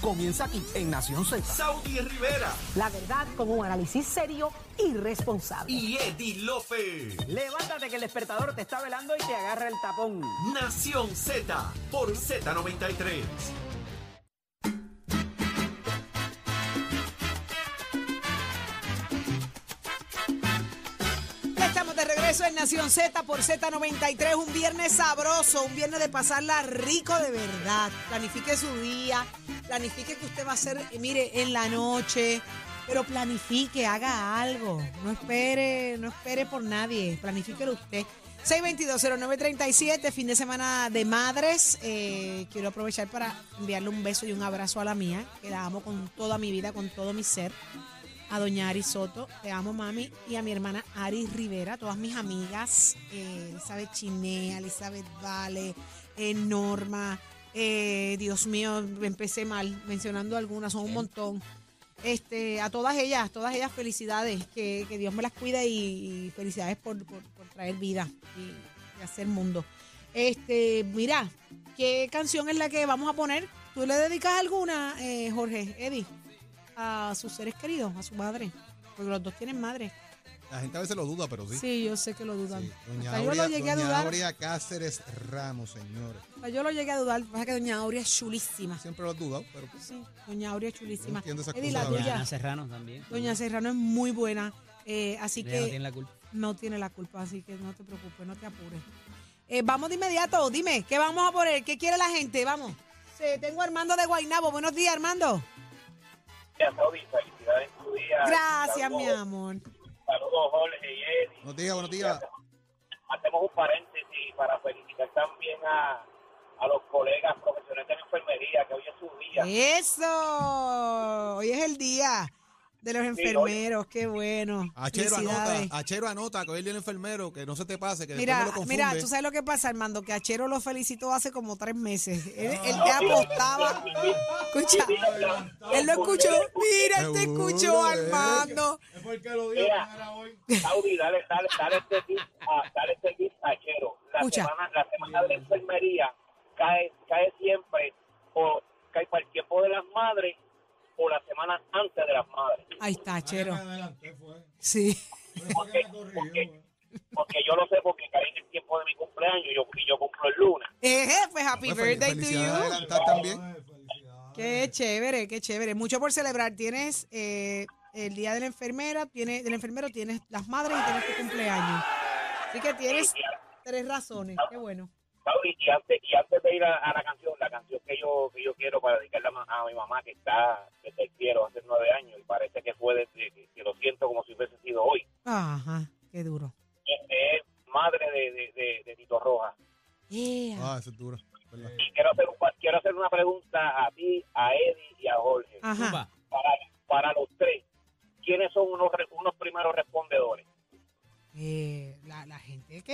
Comienza aquí en Nación Z. Saudi Rivera La verdad con un análisis serio y responsable. y Eddie Lofe. Levántate que el despertador te está velando y te agarra el tapón. Nación Z por Z93. Ya estamos de regreso en Nación Z por Z93, un viernes sabroso, un viernes de pasarla rico de verdad. Planifique su día, planifique que usted va a hacer, mire, en la noche, pero planifique, haga algo. No espere, no espere por nadie, planifíquelo usted. 6220937, fin de semana de madres. Eh, quiero aprovechar para enviarle un beso y un abrazo a la mía, que la amo con toda mi vida, con todo mi ser a doña Ari Soto, te amo mami, y a mi hermana Ari Rivera, todas mis amigas, eh, Elizabeth Chinea, Elizabeth Vale, eh, Norma, eh, Dios mío, empecé mal mencionando algunas, son un montón. Este, a todas ellas, todas ellas felicidades, que, que Dios me las cuide y, y felicidades por, por- por traer vida y, y hacer mundo. Este, mira, ¿qué canción es la que vamos a poner? ¿Tú le dedicas alguna, eh, Jorge, Eddie? a sus seres queridos, a su madre. Porque los dos tienen madre. La gente a veces lo duda, pero sí. Sí, yo sé que lo dudan. Sí. Doña, Hasta yo Aurea, lo llegué a doña dudar. Aurea Cáceres Ramos, señores. Hasta yo lo llegué a dudar. Pasa que Doña Aurea es chulísima. Siempre lo has dudado, pero pues, Sí, Doña Aurea es no chulísima. entiendo esas Eddie, la a veces. tuya. Ana Serrano también. Doña Serrano es muy buena. eh, así Ella que no tiene la culpa. no tiene la culpa, así que no te preocupes, no te apures. Eh, vamos de inmediato, dime, ¿qué vamos a poner? ¿Qué quiere la gente? Vamos. Sí, tengo a Armando de Guainabo. Buenos días, Armando. Gracias, mi amor. Saludos, Jorge y Eddie. Buenos días, buenos días. Hacemos un paréntesis para felicitar también a, a los colegas profesionales de la enfermería, que hoy es su día. Eso. Hoy es el día de los enfermeros. Qué bueno. Achero Felicidades. anota, Achero anota, que hoy el día del enfermero, que no se te pase, que después me Mira, lo confunde. mira, tú sabes lo que pasa, Armando, que Achero lo felicitó hace como tres meses. Él, él te apostaba. Escucha, él lo escuchó. Mira, él te escuchó, eh. Armando. Mira, Saudi, dale, dale, dale este tip a, dale este tip a Chero. La Escucha. semana, la semana de la enfermería cae, cae siempre o cae para el tiempo de las madres o la semana antes de las madres. Ahí está, Achero. Sí. Porque, porque, porque yo lo sé porque cae en el tiempo de mi cumpleaños y yo, y yo cumplo el lunes. Eje, pues happy Pues, birthday to you. también. Qué chévere, qué chévere. Mucho por celebrar. Tienes eh, el día de la enfermera, tienes, del enfermero, tienes las madres y tienes tu cumpleaños. Así que tienes tres razones. Qué bueno. Y antes, y antes de ir a, a la canción, la canción que yo que yo quiero para dedicarla a mi mamá que está el cielo hace nueve años y parece que fue desde que, que lo siento como si hubiese sido hoy. Ajá, qué duro. Este es madre de, de, de, de Tito Rojas. Yeah. Ah, eso es duro. Y quiero hacer, quiero hacer una pregunta a ti, a Eddie y a Jorge. Ajá.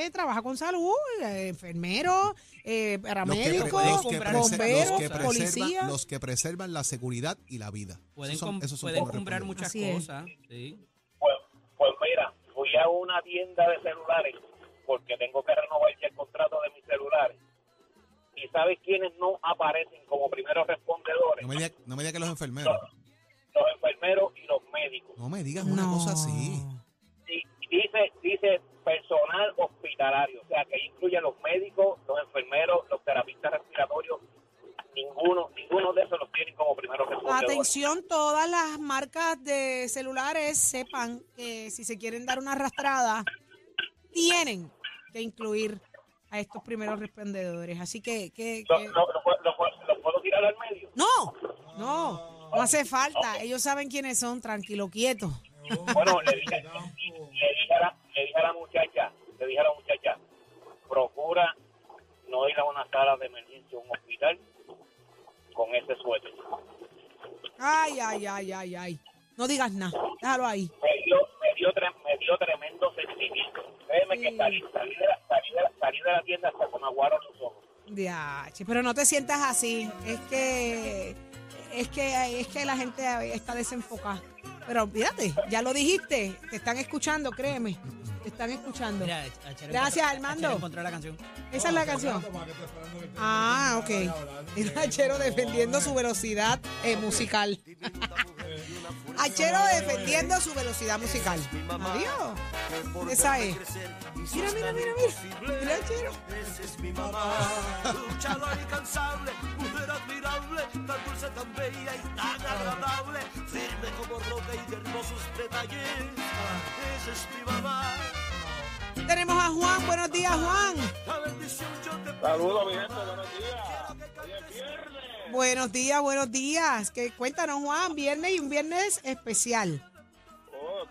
Que trabaja con salud, eh, enfermeros, eh, Los que, paramédicos, bomberos, los que preservan, policías. los que preservan la seguridad y la vida. Pueden, Esos son- com- esos son pueden como comprar muchas Así cosas. Sí. Pues, pues mira, fui a una tienda de celulares porque tengo que renovar ya el contrato de mis celulares. ¿Y sabes quiénes no aparecen como primeros respondedores? No me digas no me diga que los enfermeros. Los enfermeros y los médicos. No me digas una cosa así. Dice, dice personal hospitalario, o sea, que incluye los médicos, los enfermeros, los terapistas respiratorios. Ninguno, ninguno de esos los tienen como primeros respondedores. Atención, todas las marcas de celulares sepan que si se quieren dar una arrastrada, tienen que incluir a estos primeros respondedores. Así que, que, ¿Lo, que- lo- lo puedo- lo puedo- lo puedo tirar al medio? no, no, no hace falta. Ellos saben quiénes son, tranquilo, quieto. Bueno, le dije, le dije, a la, le dije a la muchacha, le dije a la muchacha, procura no ir a una sala de emergencia, a un hospital, con ese suéter. Ay, ay, ay, ay, ay. No digas nada, déjalo ahí. Me dio, me dio, me dio tremendo sentimiento. Créeme que Sí. salí, salí, de la, salí, de la, salí de la tienda hasta con aguaro en los ojos. Pero no te sientas así. Es que es que es que la gente está desenfocada. Pero fíjate, ya lo dijiste, te están escuchando, créeme. Te están escuchando. Mira, Achero Gracias, encontró- Armando. Achero encontró la canción. Esa es la canción. Ah, ok. El Achero defendiendo su velocidad eh, musical. Achero defendiendo su velocidad musical. Adiós. Esa es. Mira, mira, mira, mira. Mira, Achero. Luchador incansable, mujer admirable, tan dulce, tan bella y tan agradable, firme como roca y de hermosos detalles. Tenemos a Juan. Buenos días, Juan. Saludos, mi gente, buenos días. Hoy es viernes. Buenos días, buenos días. Que cuéntanos, Juan, viernes y un viernes especial.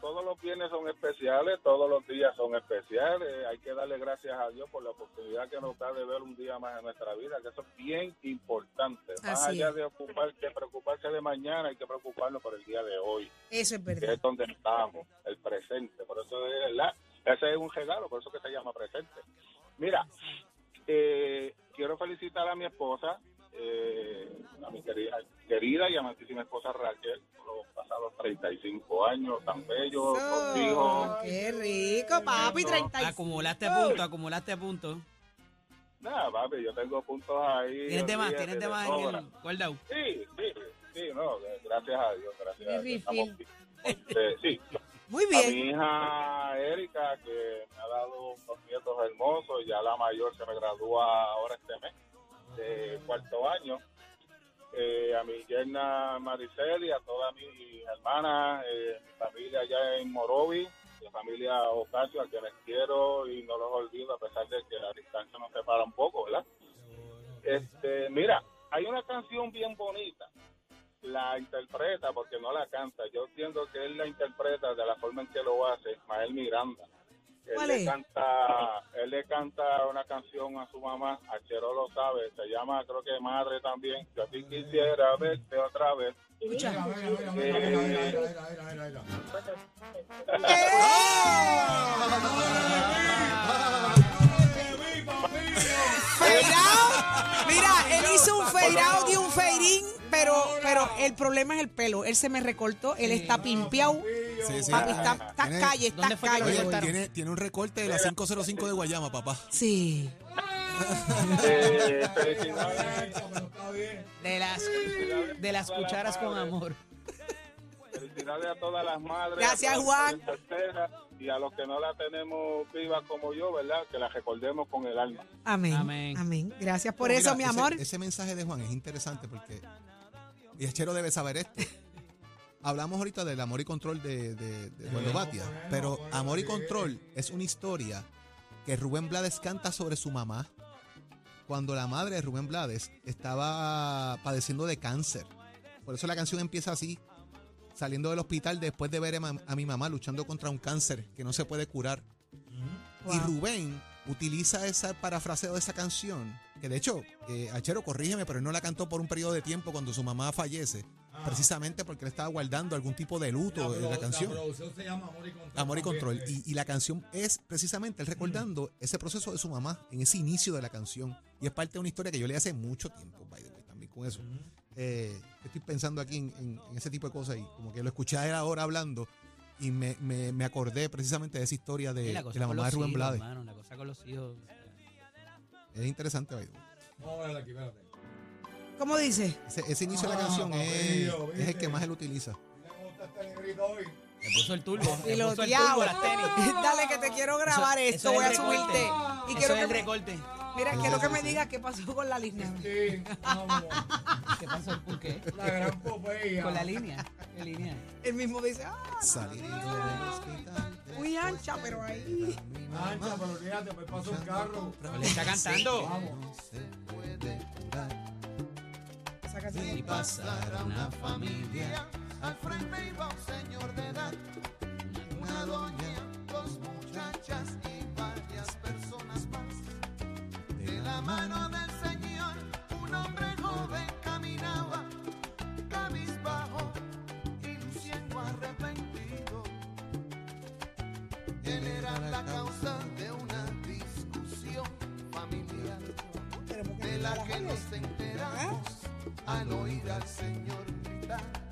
Todos los viernes son especiales, todos los días son especiales. Hay que darle gracias a Dios por la oportunidad que nos da de ver un día más en nuestra vida, que eso es bien importante. Más Así allá es. de ocupar, que preocuparse de mañana, hay que preocuparnos por el día de hoy, Eso es que verdad. es donde estamos, el presente. Por eso es la, ese es un regalo, por eso que se llama presente. Mira, eh, quiero felicitar a mi esposa, eh, a mi querida, querida y amantísima esposa Raquel, por los pasados 35 años tan bellos, dos hijos. Qué rico, papi. 35. Acumulaste puntos, acumulaste puntos. Nada, papi, yo tengo puntos ahí. Tienes de más, tienes de más en el guardado. Sí, sí, sí, no, gracias a Dios, gracias a Dios. Estamos bien. Eh, sí, Muy a bien. mi hija Erika, que me ha dado unos nietos hermosos, ya la mayor se me gradúa ahora este mes, de cuarto año. Eh, a mi yerna Mariceli, a todas mis hermanas, eh, mi familia allá en Morovi, la familia Ocasio, a quienes quiero y no los olvido, a pesar de que la distancia nos separa un poco, ¿verdad? Este, mira, hay una canción bien bonita la interpreta porque no la canta. Yo entiendo que él la interpreta de la forma en que lo hace, Ismael Miranda. Él ¿Cuál le canta, él le canta una canción a su mamá, Achero lo sabe, se llama creo que Madre también. Yo a ti quisiera verte otra vez. Escucha. Fade out. Mira, él hizo un out y un in, pero, pero el problema es el pelo. Él se me recortó, él está pimpeado. Sí, sí. Papi, está, está Tiene- calle, está ¿Dónde fue que lo calle. Oye, cortaron? tiene, tiene un recorte de la 505 de Guayama, papá. Sí. Eh, felicidades, De las, de las cucharas con amor. felicidades a todas las madres. Gracias, a todas Juan. solteras Y a los que no la tenemos viva como yo, ¿verdad? Que la recordemos con el alma. Amén. Amén. Amén. Gracias por Mira, eso, mi ese- amor. Ese, mensaje de Juan es interesante porque. Y Achero debe saber esto. Hablamos ahorita del amor y control de, de, de Eduardo Batia, pero amor y control es una historia que Rubén Blades canta sobre su mamá cuando la madre de Rubén Blades estaba padeciendo de cáncer. Por eso la canción empieza así, saliendo del hospital después de ver a, mi mamá luchando contra un cáncer que no se puede curar. Y Wow. Rubén utiliza ese parafraseo de esa canción, que de hecho, eh, Achero, corrígeme, pero él no la cantó por un periodo de tiempo cuando su mamá fallece, precisamente porque él estaba guardando algún tipo de luto en la canción. producción se llama Amor y Control. Amor y control. Y, y la canción es precisamente él recordando ese proceso de su mamá en ese inicio de la canción. Y es parte de una historia que yo leí hace mucho tiempo, by the way, también con eso. Eh, estoy pensando aquí en, en- en ese tipo de cosas y como que lo escuché a él ahora hablando y me, me- me acordé precisamente de esa historia de, Y la de la mamá de los Rubén hijos, Blades. hermano, la cosa con los hijos. Es interesante, way. Vamos a ver aquí, espérate. ¿Cómo dice? Ese, ese inicio de la Ah, canción es, es el que más él utiliza. Este. Le puso el turbo. Le puso el turbo las tenis. Dale que te quiero grabar Eso- esto. eso Voy a recorte. subirte. Y Eso quiero es que el me, recorte. Mira, quiero que me digas qué pasó con la línea. Sí, vamos. ¿Qué pasó? ¿Por qué? La gran Popeye. Con la línea. ¿Qué línea? Él mismo dice, ah, Salir del hospital. muy ancha, pero ahí. Ancha, pero fíjate, pues pasa un carro. Le está cantando. Vamos. Esa canción. Si pasara una familia. Al frente iba un señor de edad, una doña, dos muchachas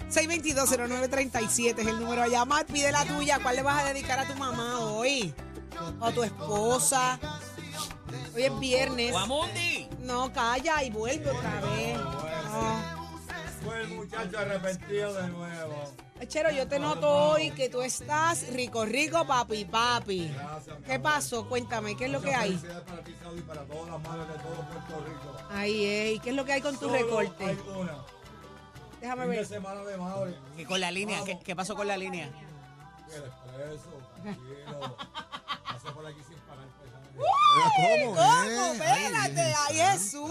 622-0937 es el número a llamar. Pide la tuya. ¿Cuál le vas a dedicar a tu mamá hoy? o tu esposa. Hoy es viernes. ¡Guamundi! No, calla y vuelve otra vez. Fue el muchacho arrepentido de nuevo. Chero, yo te noto hoy que tú estás rico, rico, papi, papi. Gracias, ¿Qué pasó? Cuéntame, ¿qué es lo que hay? para ti, Saudi, para todas las madres de todo Puerto Rico. Ahí es. ¿Y qué es lo que hay con tu Solo Hay recorte? una. Déjame ver. semana de madre. ¿Y con la línea? ¿Qué, qué pasó con la línea? El expreso, tranquilo. Pasé por aquí sin. ¿Cómo? ¿Cómo? eh? Espérate, Ay, ay Jesús.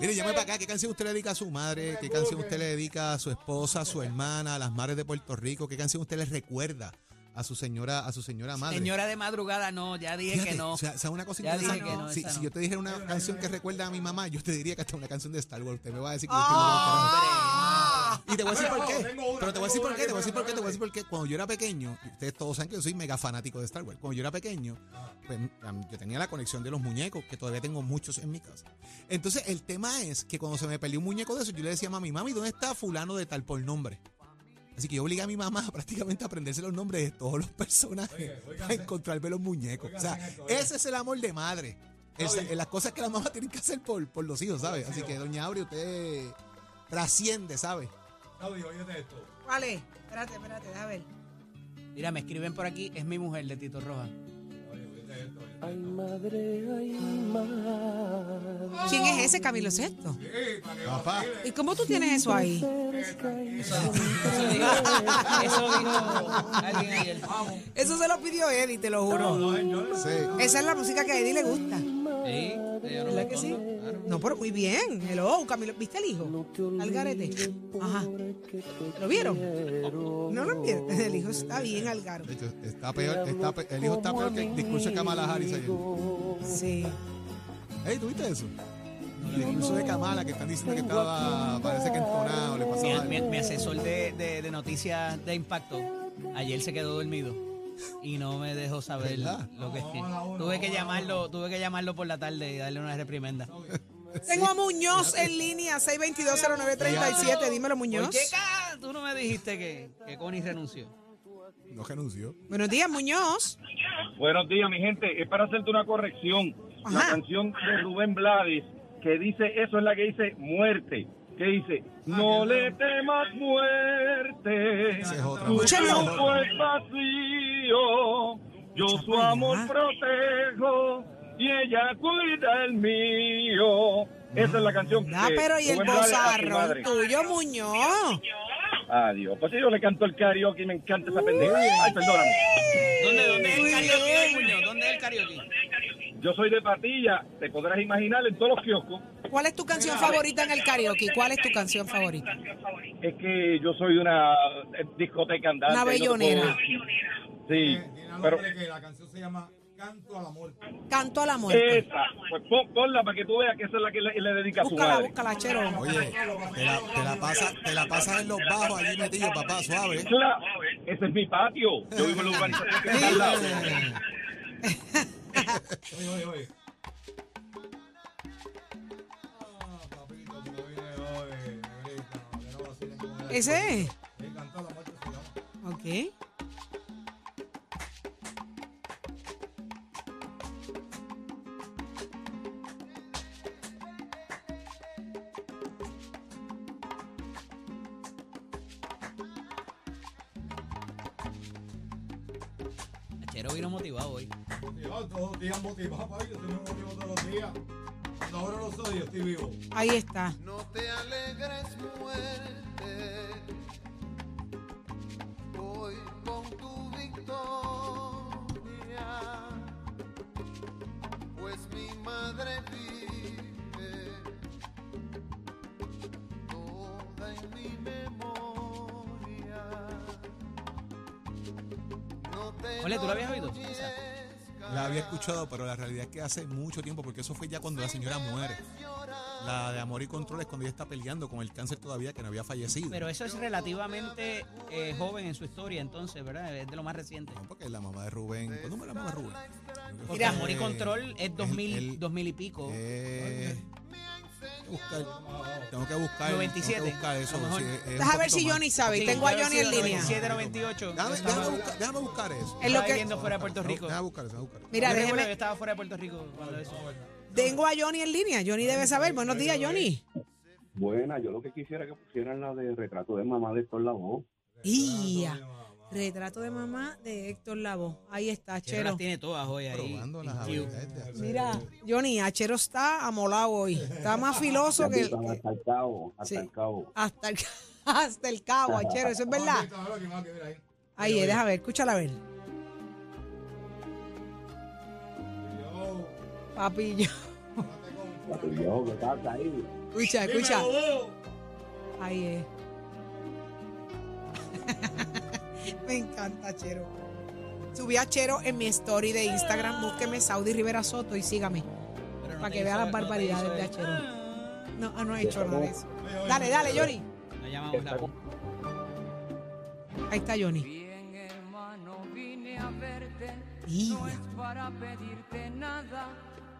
Mire, llame para acá. ¿Qué canción usted le dedica a su madre? ¿Qué canción usted le dedica a su esposa, a su hermana, a las madres de Puerto Rico? ¿Qué canción usted le recuerda a su señora, a su señora madre? Señora de madrugada, no, ya dije Fíjate, que no. O sea, ¿sabe una cosa Ya dije interesante? que no, si, yo te dijera una canción que recuerda a mi mamá, yo te diría que hasta una canción de Star Wars. Usted me va a decir que yo estoy. Y te voy a decir por Bueno, qué. Pero te voy a decir por qué, te voy a decir por qué, te voy a decir por qué. Cuando yo era pequeño, ustedes todos saben que yo soy mega fanático de Star Wars. Cuando yo era pequeño, pues yo tenía la conexión de los muñecos, que todavía tengo muchos en mi casa. Entonces, el tema es que cuando se me perdió un muñeco de eso, yo le decía a mami, mami, ¿dónde está fulano de tal por nombre? Así que yo obligué a mi mamá prácticamente a aprenderse los nombres de todos los personajes para encontrarme los muñecos. O sea, esto, ese es el amor de madre. El- las cosas que la mamá tiene que hacer por, por los hijos, ¿sabes? Así que, doña Aure, usted trasciende, ¿sabes? Saudi, óyete esto. Vale, espérate, espérate, déjame ver. Mira, me escriben por aquí, es mi mujer de Tito Roja. Oye, esto. Ay, madre, ay, madre. ¿Quién es ese Camilo Sexto? Sí, Papá. ¿Y cómo tú tienes eso ahí? Eso dijo, eso dijo alguien ayer. Eso se lo pidió Eddie, te lo juro. No, señor. Sí. Esa es la música que a Eddie le gusta. Sí, yo no ¿Verdad que sí? No, pero muy bien. Hello, Camilo. ¿Viste el hijo? Algarete. Ajá. ¿Lo vieron? No lo vieron. El hijo está bien, Algaro. De hecho, está peor, está pe- el hijo está peor que el discurso de Kamala Harris ayer. Sí. Ey, ¿tú viste eso? El discurso de Kamala que están diciendo que estaba, parece que entonado, le pasó Mi, algo. mi- asesor de, de- de noticias de impacto ayer se quedó dormido y no me dejó saber ¿Verdad? lo que Vamos a la una, tuve que llamarlo tuve que llamarlo por la tarde y darle una reprimenda Tengo a Muñoz en línea, 6220937. Dímelo, ¿por Muñoz. qué ca- tú no me dijiste que, que Connie renunció? No renunció. Buenos días, Muñoz. Buenos días, mi gente. Es para hacerte una corrección. La Ajá. canción de Rubén Blades que dice, eso es la que dice muerte. Que dice, no le temas muerte. Esa es otra. Tu Escúchalo. cuerpo es vacío. Yo su amor protejo y ella cuida el mío. Esa es la canción Ah, que pero y el Rubén Blades a su bozarrón madre. tuyo, Muñoz. Adiós. Pues yo le canto el karaoke y me encanta esa pendeja. Ay, perdóname. ¿Dónde, dónde es el Muy karaoke, bien. Muñoz? ¿Dónde es el karaoke? Yo soy de Patilla, te podrás imaginar en todos los kioscos. ¿Cuál es tu canción favorita en el karaoke? ¿Cuál es tu canción favorita? Es que yo soy de una eh, discoteca andante. Una no te puedo bellonera. Sí, tiene pero la canción se llama Canto a la muerte. Canto a la muerte. esa, pues pon- ponla para que tú veas que esa es la que le, le dedica a su Búscala, madre. búscala, chero. Oye, te la, te la pasas te la pasas en los bajos allí metido, papá, suave. Cla- ese es mi patio. Yo vivo en la urbanización que está al lado. Oye, oye, oye. Ah, papito, Ahí está. No te alegres muerte, voy con tu victoria, pues mi madre vive toda en mi memoria. No te Ole, ¿tú lo habías oído? La había escuchado, pero la realidad es que hace mucho tiempo, porque eso fue ya cuando la señora muere. La de Amor y Control es cuando ella está peleando con el cáncer todavía, que no había fallecido. Pero eso es relativamente eh, joven en su historia, entonces, ¿verdad? Es de lo más reciente. No, porque la mamá de Rubén. ¿Cuándo murió la mamá de Rubén? Porque fue, Amor y Control es 2000, el- 2000 y pico. eh, buscar- tengo que buscar, 97, tengo que buscar eso. sí, es un Deja ver si. Johnny sabe. Sí, Tengo a Johnny en línea. 97, 98. Déjame, Yo déjame buscar, déjame buscar eso. Es lo estaba que- viviendo fuera de Puerto Rico. Déjame buscar eso, déjame buscar eso. Mira, Yo déjeme- que estaba fuera de Puerto Rico cuando eso. Tengo a Johnny en línea. Johnny debe saber. Buenos días, Johnny. Buena, yo lo que quisiera es que pusieran la de retrato de mamá de Héctor Lavoe. Ia. Retrato de mamá de Héctor Lavoe. Ahí está, Chero las tiene todas hoy ahí. Mira, Johnny, Achero está amolado hoy. Está más filoso que Hasta el cabo, hasta Sí. el cabo. hasta el, hasta el cabo, Achero. Eso es verdad. Ahí, deja ver, escúchala a ver. Papillo. Yo, ¿qué pasa ahí? Escucha, escucha. Ahí es. Me encanta Chero. Subí a Chero en mi story de Instagram. Búsqueme Saudi Rivera Soto y sígame. No Para que vea las barbaridades de eso. Achero. No, ah, no he hecho nada de eso. Dale, dale, Johnny. La llamamos la Ahí está Johnny. Bien, hermano, vine a verte. No es para pedirte nada.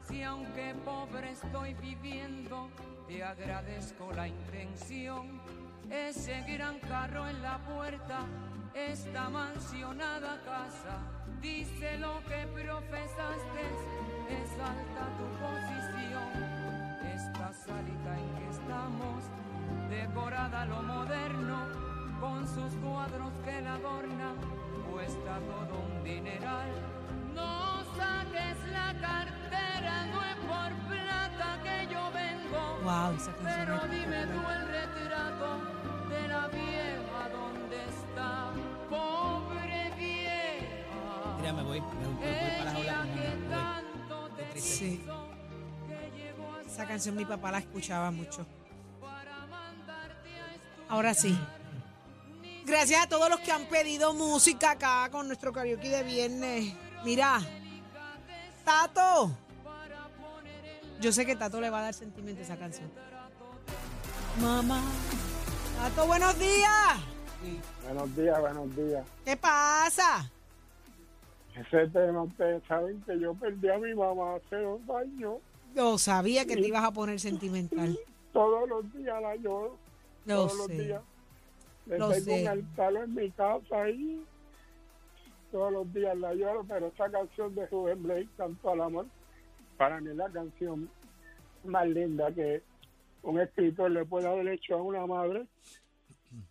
Si aunque pobre estoy viviendo, te agradezco la intención. Ese gran carro en la puerta, esta mansionada casa. Dice lo que profesaste, es alta tu posición. Esta salita en que estamos, decorada lo moderno, con sus cuadros que la adornan, cuesta esa canción Pero dime tú el retrato de la vieja donde está, pobre vieja. Mira, me voy. Me voy, me voy para tanto te triste. Sí. Esa canción mi papá la escuchaba mucho. Ahora sí. Gracias a todos los que han pedido música acá con nuestro karaoke de viernes. Mira, Tato. Yo sé que Tato le va a dar sentimiento a esa canción. Mamá. Tato, buenos días. Buenos días, buenos días. ¿Qué pasa? Ese tema, ustedes saben que yo perdí a mi mamá hace dos años. Yo sabía que te ibas a poner sentimental. Todos los días la lloro. Lo todos los sé. días. Le Lo tengo sé. un altar en mi casa ahí. Todos los días la lloro, pero esa canción de Rubén Blake, Canto al Amor, para mí es la canción más linda que un escritor le puede haber hecho a una madre.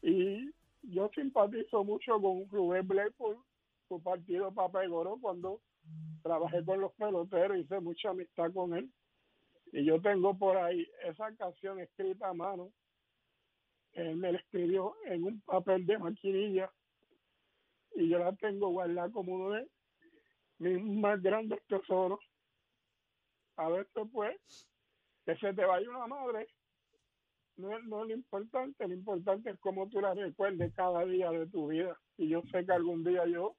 Y yo simpatizo mucho con Rubén Blake por su partido Papá Goro cuando trabajé con los peloteros, hice mucha amistad con él. Y yo tengo por ahí esa canción escrita a mano él me la escribió en un papel de maquinilla y yo la tengo guardada como uno de mis más grandes tesoros. A veces, pues, que se te vaya una madre, no no es lo importante, lo importante es cómo tú la recuerdes cada día de tu vida. Y yo sé que algún día yo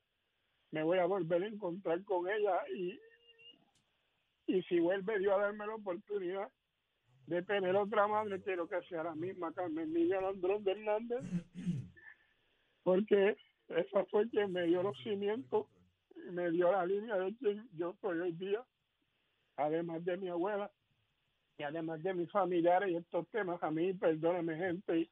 me voy a volver a encontrar con ella y, y si vuelve Dios a darme la oportunidad de tener otra madre, quiero que sea la misma Carmen Miguel Andrón de Hernández, porque esa fue quien me dio los cimientos, me dio la línea de quien yo soy hoy día, además de mi abuela y además de mis familiares y estos temas. A mí, perdóneme gente, y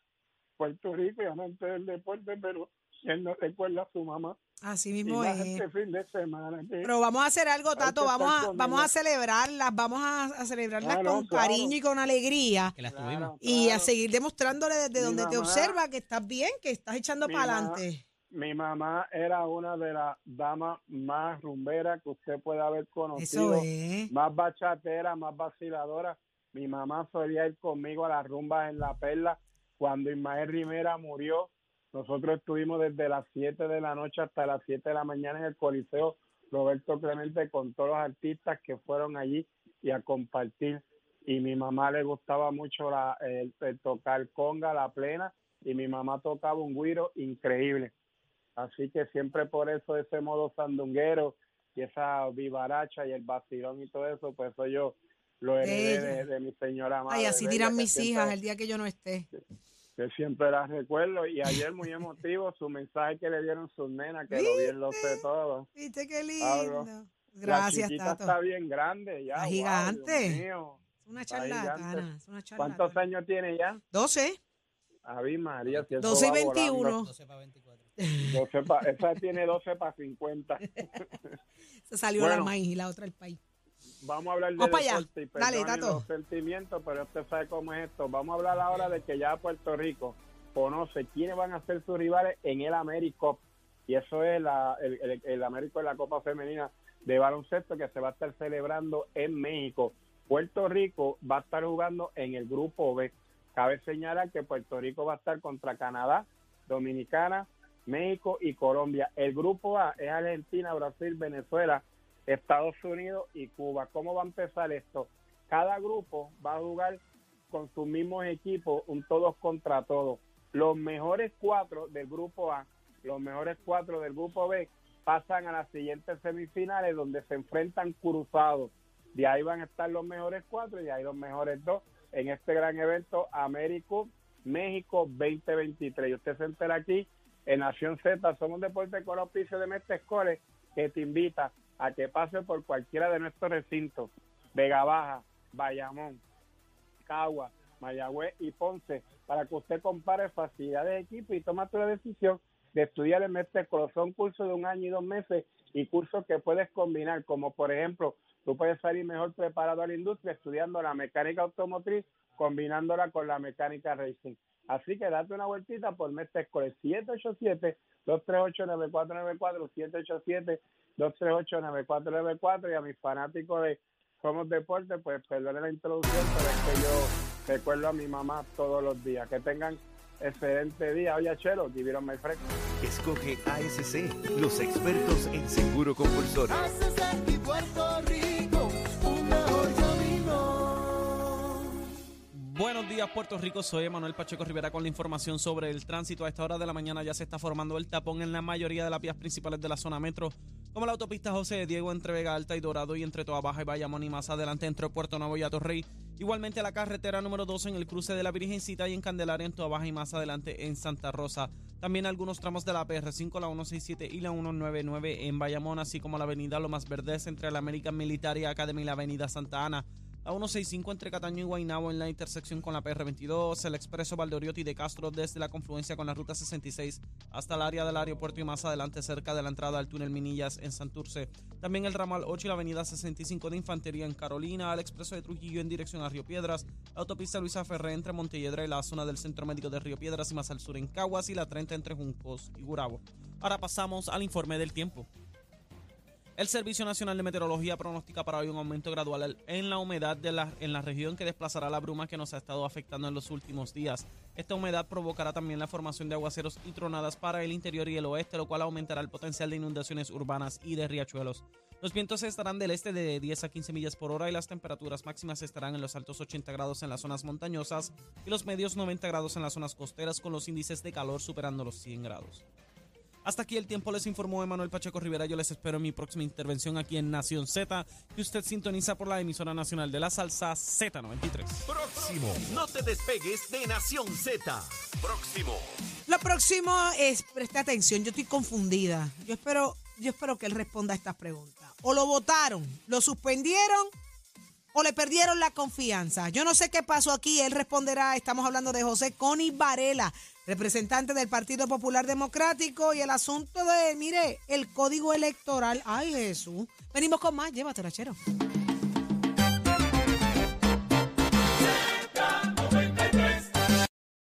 Puerto Rico y amante del deporte, pero él no recuerda a su mamá. Así mismo es. este fin de semana. que- Pero vamos a hacer algo, Tato. Vamos a, vamos a celebrarlas. Vamos a, a celebrarlas Ah, con claro. cariño y con alegría. Que las Claro. Y a seguir demostrándole desde Mi donde te observa que estás bien, que estás echando para mamá- adelante. Mi mamá era una de las damas más rumberas que usted puede haber conocido. es. Más bachatera, más vaciladora. Mi mamá solía ir conmigo a las rumbas en La Perla. Cuando Ismael Rivera murió, nosotros estuvimos desde las 7 de la noche hasta las 7 de la mañana en el Coliseo Roberto Clemente con todos los artistas que fueron allí y a compartir. Y mi mamá le gustaba mucho la, el, el tocar conga, la plena, y mi mamá tocaba un guiro increíble. Así que siempre por eso ese modo sandunguero y esa vivaracha y el vacilón y todo eso, pues eso yo lo heredé de, de mi señora madre. Ay, así dirán mis siempre- hijas el día que yo no esté. que siempre las recuerdo. Y ayer muy emotivo su mensaje que le dieron sus nenas, que lo bien lo sé todo. ¿Viste qué Pablo. lindo? la Gracias, chiquita Tato. está bien grande ya. Está wow, gigante. Dios mío. Es una charlatana. Es una charlatana. ¿Cuántos años tiene ya? 12. Avi María, si eso 12 y va 21. volando. 12 para 24. 12 pa- esa tiene 12 para 50. Se salió la maíz y la otra el país. Vamos a hablar de Vamos para allá. deporte y Dale, perdonen Tato. los sentimientos, pero usted sabe cómo es esto. Vamos a hablar ahora de que ya Puerto Rico conoce quiénes van a ser sus rivales en el AmeriCup. Y eso es la, el, el, el Américo en la Copa Femenina de baloncesto que se va a estar celebrando en México. Puerto Rico va a estar jugando en el grupo B. Cabe señalar que Puerto Rico va a estar contra Canadá, Dominicana, México y Colombia. El grupo A es Argentina, Brasil, Venezuela, Estados Unidos y Cuba. ¿Cómo va a empezar esto? Cada grupo va a jugar con sus mismos equipos, un todos contra todos. Los mejores cuatro del grupo A, los mejores cuatro del grupo B pasan a las siguientes semifinales donde se enfrentan cruzados. De ahí van a estar los mejores cuatro y de ahí los mejores dos en este gran evento Américo México 2023. Y usted se entera aquí en Nación Z, somos deporte con auspicio de Mestre que te invita a que pase por cualquiera de nuestros recintos, Vega Baja, Bayamón, Cagua, Mayagüez y Ponce, para que usted compare facilidades de equipo y tome la decisión de estudiar en Mestre Escoles. Son cursos de un año y dos meses y cursos que puedes combinar, como por ejemplo, tú puedes salir mejor preparado a la industria estudiando la mecánica automotriz, combinándola con la mecánica racing. Así que date una vueltita por Mestre Escoles 787-238-9494, 787-238-9494 y a mis fanáticos de Somos Deporte, pues perdone la introducción, pero es que yo recuerdo a mi mamá todos los días. Que tengan excelente día. Oye, Chelo, give it on my friend. Escoge ASC, los expertos en seguro compulsorio. y Puerto Rico, Buenos días Puerto Rico, soy Emanuel Pacheco Rivera con la información sobre el tránsito. A esta hora de la mañana ya se está formando el tapón en la mayoría de las vías principales de la zona metro, como la autopista José de Diego entre Vega Alta y Dorado y entre Toa Baja y Bayamón y más adelante entre Puerto Nuevo y Atorrey. Igualmente la carretera número 12 en el cruce de la Virgencita y en Candelaria en Toa Baja y más adelante en Santa Rosa. También algunos tramos de la PR5, la 167 y la 199 en Bayamón, así como la avenida Lomas Verdes entre la American Military Academy y la avenida Santa Ana. La 165 entre Cataño y Guaynabo en la intersección con la PR22, el expreso Valdoriotti de Castro desde la confluencia con la ruta 66 hasta el área del aeropuerto y más adelante cerca de la entrada al túnel Minillas en Santurce. También el ramal 8 y la avenida 65 de Infantería en Carolina, el expreso de Trujillo en dirección a Río Piedras, la autopista Luisa Ferré entre Montelledra y la zona del Centro Médico de Río Piedras y más al sur en Caguas y la 30 entre Juncos y Gurabo. Ahora pasamos al informe del tiempo. El Servicio Nacional de Meteorología pronostica para hoy un aumento gradual en la humedad de la, en la región que desplazará la bruma que nos ha estado afectando en los últimos días. Esta humedad provocará también la formación de aguaceros y tronadas para el interior y el oeste, lo cual aumentará el potencial de inundaciones urbanas y de riachuelos. Los vientos estarán del este de 10 a 15 millas por hora y las temperaturas máximas estarán en los altos 80 grados en las zonas montañosas y los medios 90 grados en las zonas costeras con los índices de calor superando los 100 grados. Hasta aquí el tiempo les informó Emanuel Pacheco Rivera. Yo les espero en mi próxima intervención aquí en Nación Z, que usted sintoniza por la emisora nacional de la salsa Z93. Próximo. No te despegues de Nación Z. Próximo. Lo próximo es, preste atención, yo estoy confundida. Yo espero, yo espero que él responda a estas preguntas. O lo votaron, lo suspendieron o le perdieron la confianza. Yo no sé qué pasó aquí, él responderá. Estamos hablando de José Coni Varela, representante del Partido Popular Democrático y el asunto de, mire, el código electoral. Ay, Jesús. Venimos con más, llévatela, chero.